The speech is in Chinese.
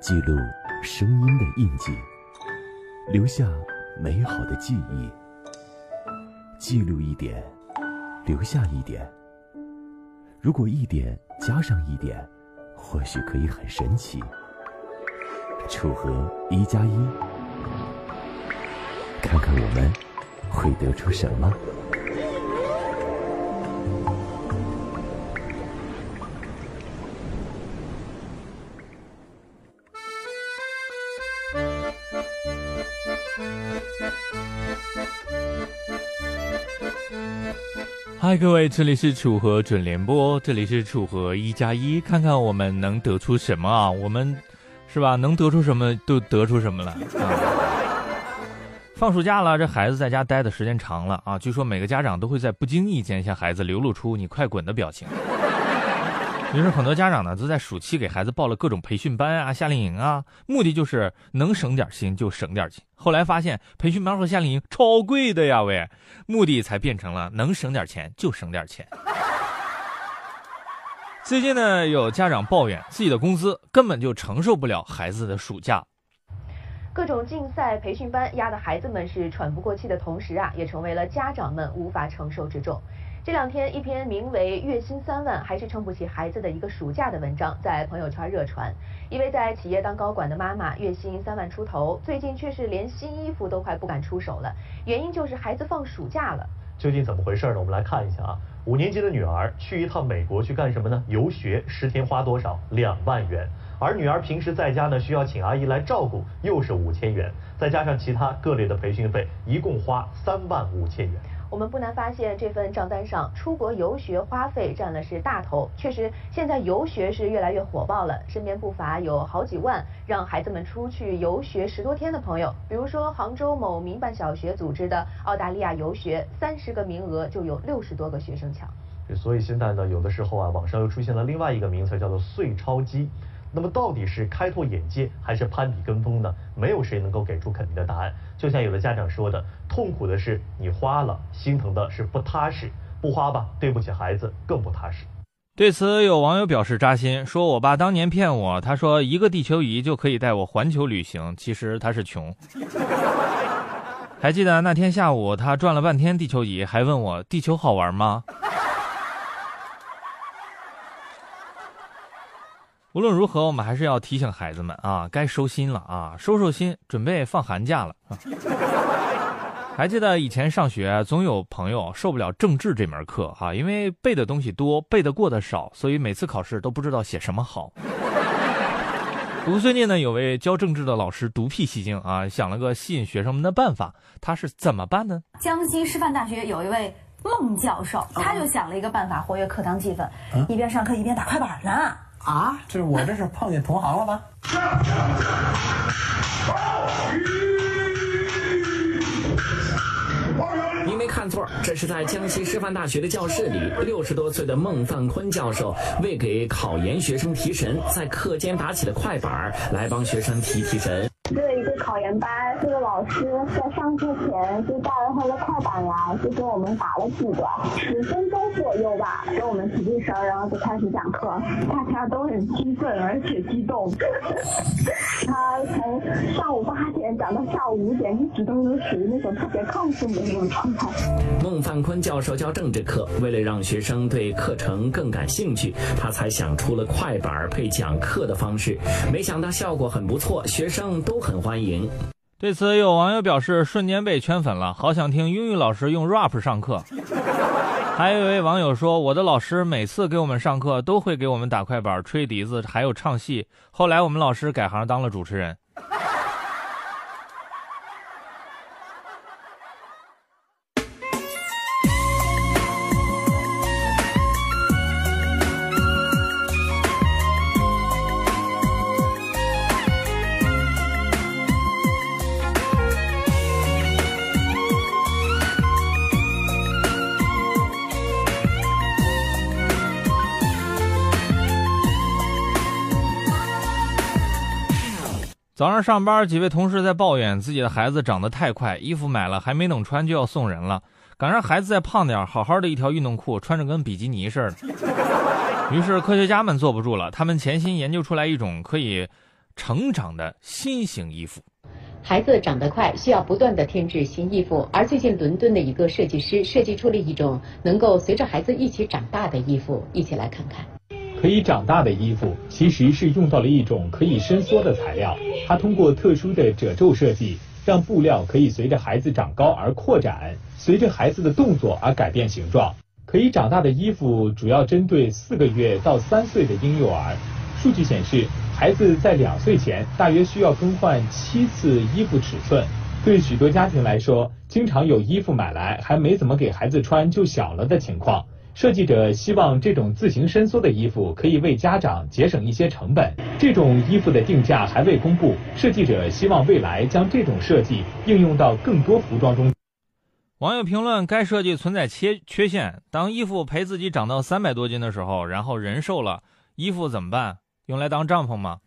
记录声音的印记，留下美好的记忆。记录一点，留下一点。如果一点加上一点，或许可以很神奇。楚河一加一，看看我们会得出什么。嗨，各位，这里是楚河准联播，这里是楚河一加一，看看我们能得出什么啊？我们是吧？能得出什么都得出什么了啊！放暑假了，这孩子在家待的时间长了啊，据说每个家长都会在不经意间向孩子流露出“你快滚”的表情。于是很多家长呢都在暑期给孩子报了各种培训班啊、夏令营啊，目的就是能省点心就省点心。后来发现培训班和夏令营超贵的呀，喂，目的才变成了能省点钱就省点钱。最近呢，有家长抱怨自己的工资根本就承受不了孩子的暑假，各种竞赛培训班压得孩子们是喘不过气的同时啊，也成为了家长们无法承受之重。这两天，一篇名为《月薪三万还是撑不起孩子的一个暑假》的文章在朋友圈热传。一位在企业当高管的妈妈，月薪三万出头，最近却是连新衣服都快不敢出手了。原因就是孩子放暑假了。究竟怎么回事呢？我们来看一下啊。五年级的女儿去一趟美国去干什么呢？游学，十天花多少？两万元。而女儿平时在家呢，需要请阿姨来照顾，又是五千元，再加上其他各类的培训费，一共花三万五千元。我们不难发现，这份账单上出国游学花费占了是大头。确实，现在游学是越来越火爆了，身边不乏有好几万让孩子们出去游学十多天的朋友。比如说，杭州某民办小学组织的澳大利亚游学，三十个名额就有六十多个学生抢。所以现在呢，有的时候啊，网上又出现了另外一个名词，叫做“碎钞机”。那么到底是开拓眼界还是攀比跟风呢？没有谁能够给出肯定的答案。就像有的家长说的，痛苦的是你花了，心疼的是不踏实。不花吧，对不起孩子，更不踏实。对此，有网友表示扎心，说我爸当年骗我，他说一个地球仪就可以带我环球旅行，其实他是穷。还记得那天下午，他转了半天地球仪，还问我地球好玩吗？无论如何，我们还是要提醒孩子们啊，该收心了啊，收收心，准备放寒假了。还记得以前上学，总有朋友受不了政治这门课哈，因为背的东西多，背的过的少，所以每次考试都不知道写什么好。不过最近呢，有位教政治的老师独辟蹊径啊，想了个吸引学生们的办法，他是怎么办呢？江西师范大学有一位孟教授，他就想了一个办法活跃课堂气氛，一边上课一边打快板呢。啊，这是我这是碰见同行了吗？你没看错，这是在江西师范大学的教室里，六十多岁的孟范坤教授为给考研学生提神，在课间打起了快板来帮学生提提神。这一个考研班，这个老师在上课前就带了他的快板来，就给我们打了几个，十分钟左右吧，给我们提提神，然后就开始讲课。大家都很兴奋而且激动。他从上午八点讲到下午五点，一直都是属于那种特别亢奋的那种状态。孟范坤教授教政治课，为了让学生对课程更感兴趣，他才想出了快板配讲课的方式。没想到效果很不错，学生都。都很欢迎。对此，有网友表示瞬间被圈粉了，好想听英语老师用 rap 上课。还有一位网友说，我的老师每次给我们上课都会给我们打快板、吹笛子，还有唱戏。后来我们老师改行当了主持人。早上上班，几位同事在抱怨自己的孩子长得太快，衣服买了还没等穿就要送人了，赶上孩子再胖点，好好的一条运动裤穿着跟比基尼似的。于是科学家们坐不住了，他们潜心研究出来一种可以成长的新型衣服。孩子长得快，需要不断的添置新衣服。而最近，伦敦的一个设计师设计出了一种能够随着孩子一起长大的衣服，一起来看看。可以长大的衣服其实是用到了一种可以伸缩的材料，它通过特殊的褶皱设计，让布料可以随着孩子长高而扩展，随着孩子的动作而改变形状。可以长大的衣服主要针对四个月到三岁的婴幼儿。数据显示。孩子在两岁前大约需要更换七次衣服尺寸，对许多家庭来说，经常有衣服买来还没怎么给孩子穿就小了的情况。设计者希望这种自行伸缩的衣服可以为家长节省一些成本。这种衣服的定价还未公布，设计者希望未来将这种设计应用到更多服装中。网友评论：该设计存在缺缺陷。当衣服陪自己长到三百多斤的时候，然后人瘦了，衣服怎么办？用来当帐篷吗？